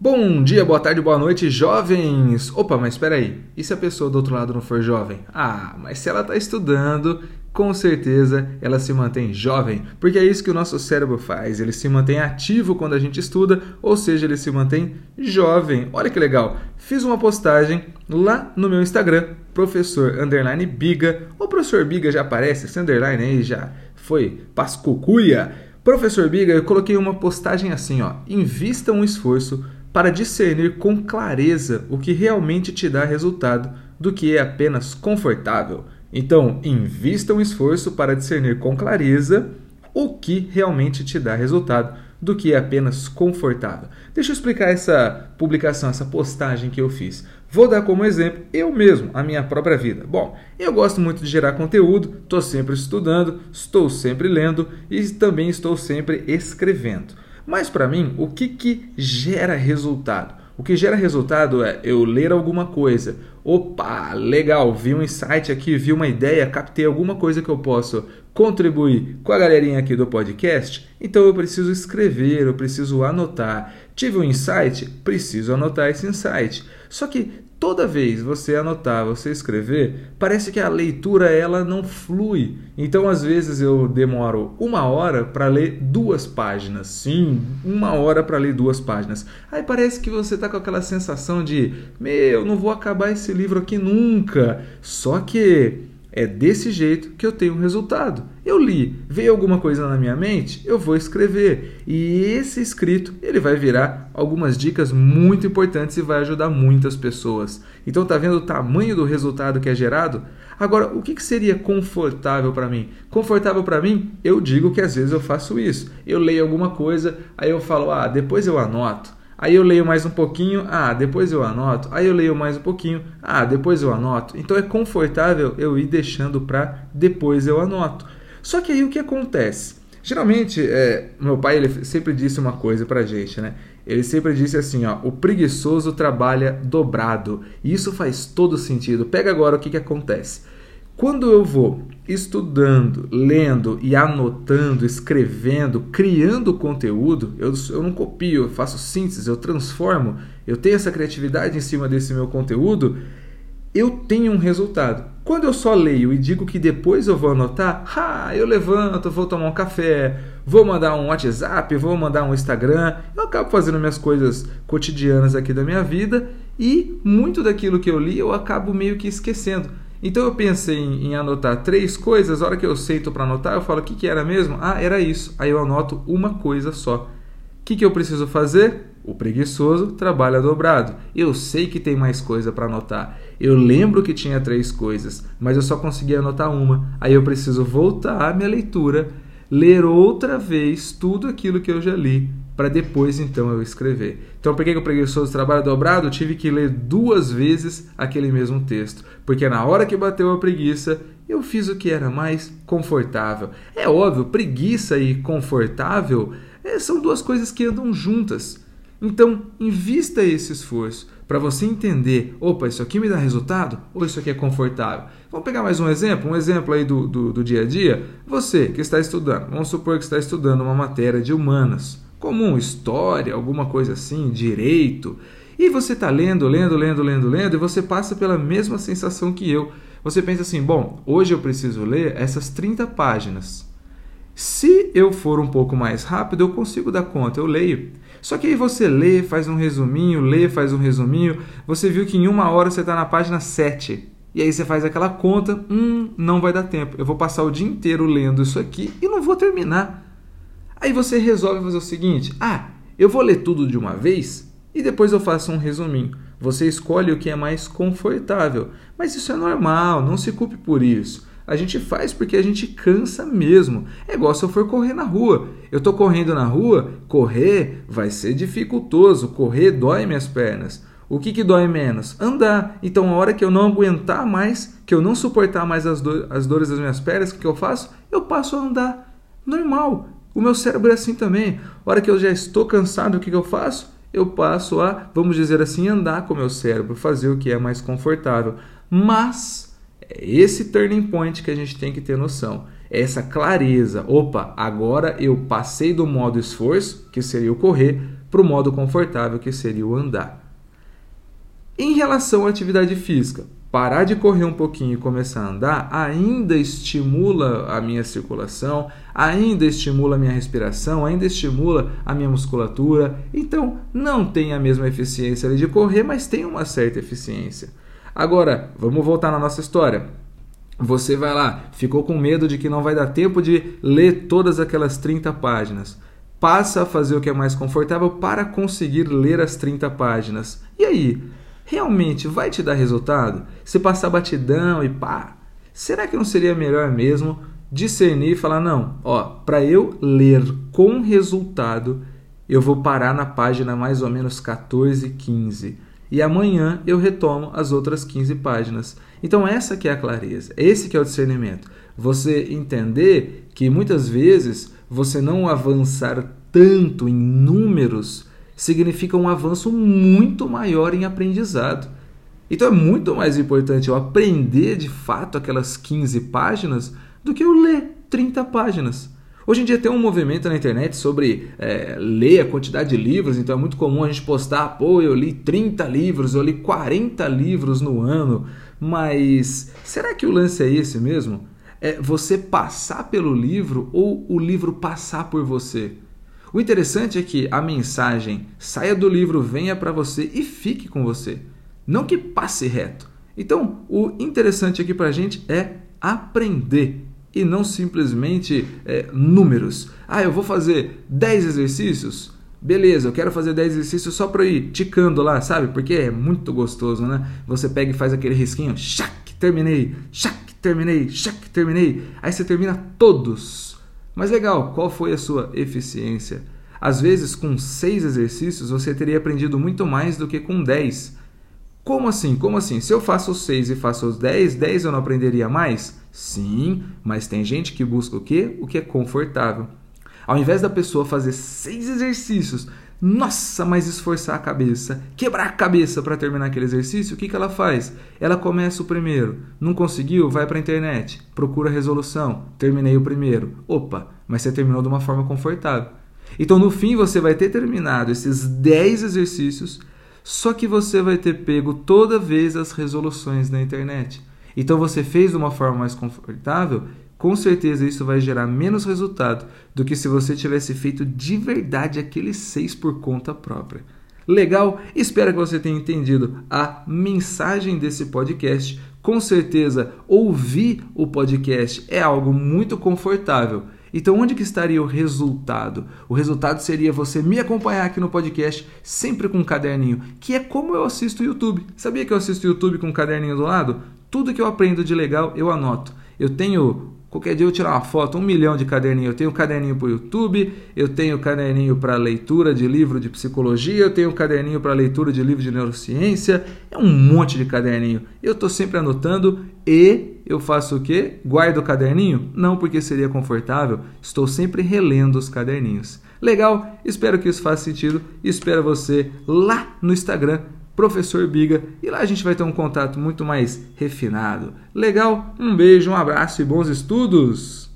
Bom dia, boa tarde, boa noite, jovens! Opa, mas espera aí, e se a pessoa do outro lado não for jovem? Ah, mas se ela está estudando, com certeza ela se mantém jovem, porque é isso que o nosso cérebro faz, ele se mantém ativo quando a gente estuda, ou seja, ele se mantém jovem. Olha que legal, fiz uma postagem lá no meu Instagram, professor underline Biga, o professor Biga já aparece, esse underline aí já foi pascucuia. Professor Biga, eu coloquei uma postagem assim, ó, invista um esforço para discernir com clareza o que realmente te dá resultado do que é apenas confortável. Então, invista um esforço para discernir com clareza o que realmente te dá resultado do que é apenas confortável. Deixa eu explicar essa publicação, essa postagem que eu fiz. Vou dar como exemplo eu mesmo, a minha própria vida. Bom, eu gosto muito de gerar conteúdo, estou sempre estudando, estou sempre lendo e também estou sempre escrevendo. Mas para mim, o que, que gera resultado? O que gera resultado é eu ler alguma coisa. Opa, legal, vi um insight aqui, vi uma ideia, captei alguma coisa que eu posso contribuir com a galerinha aqui do podcast. Então eu preciso escrever, eu preciso anotar. Tive um insight, preciso anotar esse insight. Só que toda vez você anotar, você escrever, parece que a leitura ela não flui. Então, às vezes eu demoro uma hora para ler duas páginas. Sim, uma hora para ler duas páginas. Aí parece que você está com aquela sensação de, meu, não vou acabar esse livro aqui nunca. Só que é desse jeito que eu tenho um resultado. Eu li, veio alguma coisa na minha mente, eu vou escrever. E esse escrito, ele vai virar algumas dicas muito importantes e vai ajudar muitas pessoas. Então tá vendo o tamanho do resultado que é gerado? Agora, o que, que seria confortável para mim? Confortável para mim, eu digo que às vezes eu faço isso. Eu leio alguma coisa, aí eu falo, ah, depois eu anoto. Aí eu leio mais um pouquinho, ah, depois eu anoto. Aí eu leio mais um pouquinho, ah, depois eu anoto. Então é confortável eu ir deixando para depois eu anoto. Só que aí o que acontece? Geralmente, é, meu pai ele sempre disse uma coisa pra gente, né? Ele sempre disse assim, ó, o preguiçoso trabalha dobrado. E isso faz todo sentido. Pega agora o que, que acontece. Quando eu vou estudando, lendo e anotando, escrevendo, criando conteúdo, eu, eu não copio, eu faço síntese, eu transformo, eu tenho essa criatividade em cima desse meu conteúdo, eu tenho um resultado. Quando eu só leio e digo que depois eu vou anotar, ah, eu levanto, vou tomar um café, vou mandar um WhatsApp, vou mandar um Instagram, eu acabo fazendo minhas coisas cotidianas aqui da minha vida e muito daquilo que eu li eu acabo meio que esquecendo. Então eu pensei em, em, anotar três coisas, a hora que eu sento para anotar, eu falo o que, que era mesmo? Ah, era isso. Aí eu anoto uma coisa só. O que, que eu preciso fazer? O preguiçoso trabalha dobrado. Eu sei que tem mais coisa para anotar. Eu lembro que tinha três coisas, mas eu só consegui anotar uma. Aí eu preciso voltar à minha leitura, ler outra vez tudo aquilo que eu já li para depois então eu escrever. Então, por que o preguiçoso trabalho dobrado? Eu tive que ler duas vezes aquele mesmo texto, porque na hora que bateu a preguiça, eu fiz o que era mais confortável. É óbvio, preguiça e confortável é, são duas coisas que andam juntas. Então, invista esse esforço para você entender: opa, isso aqui me dá resultado ou isso aqui é confortável? Vamos pegar mais um exemplo, um exemplo aí do, do, do dia a dia. Você que está estudando, vamos supor que está estudando uma matéria de humanas comum, história, alguma coisa assim, direito. E você está lendo, lendo, lendo, lendo, lendo, e você passa pela mesma sensação que eu. Você pensa assim: bom, hoje eu preciso ler essas 30 páginas. Se eu for um pouco mais rápido, eu consigo dar conta, eu leio. Só que aí você lê, faz um resuminho, lê, faz um resuminho. Você viu que em uma hora você está na página 7. E aí você faz aquela conta, hum, não vai dar tempo. Eu vou passar o dia inteiro lendo isso aqui e não vou terminar. Aí você resolve fazer o seguinte: ah, eu vou ler tudo de uma vez e depois eu faço um resuminho. Você escolhe o que é mais confortável, mas isso é normal, não se culpe por isso. A gente faz porque a gente cansa mesmo. É igual se eu for correr na rua. Eu estou correndo na rua, correr vai ser dificultoso, correr dói minhas pernas. O que, que dói menos? Andar. Então, a hora que eu não aguentar mais, que eu não suportar mais as, do as dores das minhas pernas, o que, que eu faço? Eu passo a andar. Normal. O meu cérebro é assim também. A hora que eu já estou cansado, o que, que eu faço? Eu passo a, vamos dizer assim, andar com o meu cérebro, fazer o que é mais confortável. Mas é esse turning point que a gente tem que ter noção. É essa clareza. Opa, agora eu passei do modo esforço, que seria o correr, para o modo confortável que seria o andar. Em relação à atividade física, parar de correr um pouquinho e começar a andar ainda estimula a minha circulação, ainda estimula a minha respiração, ainda estimula a minha musculatura. Então, não tem a mesma eficiência de correr, mas tem uma certa eficiência. Agora, vamos voltar na nossa história. Você vai lá, ficou com medo de que não vai dar tempo de ler todas aquelas 30 páginas. Passa a fazer o que é mais confortável para conseguir ler as 30 páginas. E aí? Realmente vai te dar resultado? Se passar batidão e pá, será que não seria melhor mesmo discernir e falar: não, ó, para eu ler com resultado, eu vou parar na página mais ou menos 14, 15. E amanhã eu retomo as outras 15 páginas. Então essa que é a clareza, esse que é o discernimento. Você entender que muitas vezes você não avançar tanto em números significa um avanço muito maior em aprendizado. Então é muito mais importante eu aprender de fato aquelas 15 páginas do que eu ler 30 páginas. Hoje em dia tem um movimento na internet sobre é, ler a quantidade de livros, então é muito comum a gente postar, pô, eu li 30 livros, eu li 40 livros no ano, mas será que o lance é esse mesmo? É você passar pelo livro ou o livro passar por você? O interessante é que a mensagem saia do livro, venha para você e fique com você, não que passe reto. Então, o interessante aqui para a gente é aprender e não simplesmente é, números. Ah, eu vou fazer 10 exercícios? Beleza, eu quero fazer 10 exercícios só para ir ticando lá, sabe? Porque é muito gostoso, né? Você pega e faz aquele risquinho, chac, terminei, chac, terminei, chac, terminei. Aí você termina todos mas legal, qual foi a sua eficiência? Às vezes, com seis exercícios, você teria aprendido muito mais do que com dez. Como assim? Como assim? Se eu faço os seis e faço os dez, dez eu não aprenderia mais? Sim, mas tem gente que busca o quê? O que é confortável. Ao invés da pessoa fazer seis exercícios, nossa, mas esforçar a cabeça, quebrar a cabeça para terminar aquele exercício, o que, que ela faz? Ela começa o primeiro, não conseguiu, vai para a internet, procura a resolução, terminei o primeiro. Opa, mas você terminou de uma forma confortável. Então, no fim, você vai ter terminado esses 10 exercícios, só que você vai ter pego toda vez as resoluções na internet. Então, você fez de uma forma mais confortável com certeza isso vai gerar menos resultado do que se você tivesse feito de verdade aqueles seis por conta própria. Legal? Espero que você tenha entendido a mensagem desse podcast. Com certeza, ouvir o podcast é algo muito confortável. Então, onde que estaria o resultado? O resultado seria você me acompanhar aqui no podcast, sempre com um caderninho, que é como eu assisto o YouTube. Sabia que eu assisto o YouTube com um caderninho do lado? Tudo que eu aprendo de legal, eu anoto. Eu tenho Qualquer dia eu tirar uma foto, um milhão de caderninhos. Eu tenho caderninho para o YouTube, eu tenho caderninho para leitura de livro de psicologia, eu tenho caderninho para leitura de livro de neurociência. É um monte de caderninho. Eu estou sempre anotando e eu faço o quê? Guardo o caderninho? Não, porque seria confortável. Estou sempre relendo os caderninhos. Legal? Espero que isso faça sentido. Espero você lá no Instagram Professor Biga, e lá a gente vai ter um contato muito mais refinado. Legal? Um beijo, um abraço e bons estudos!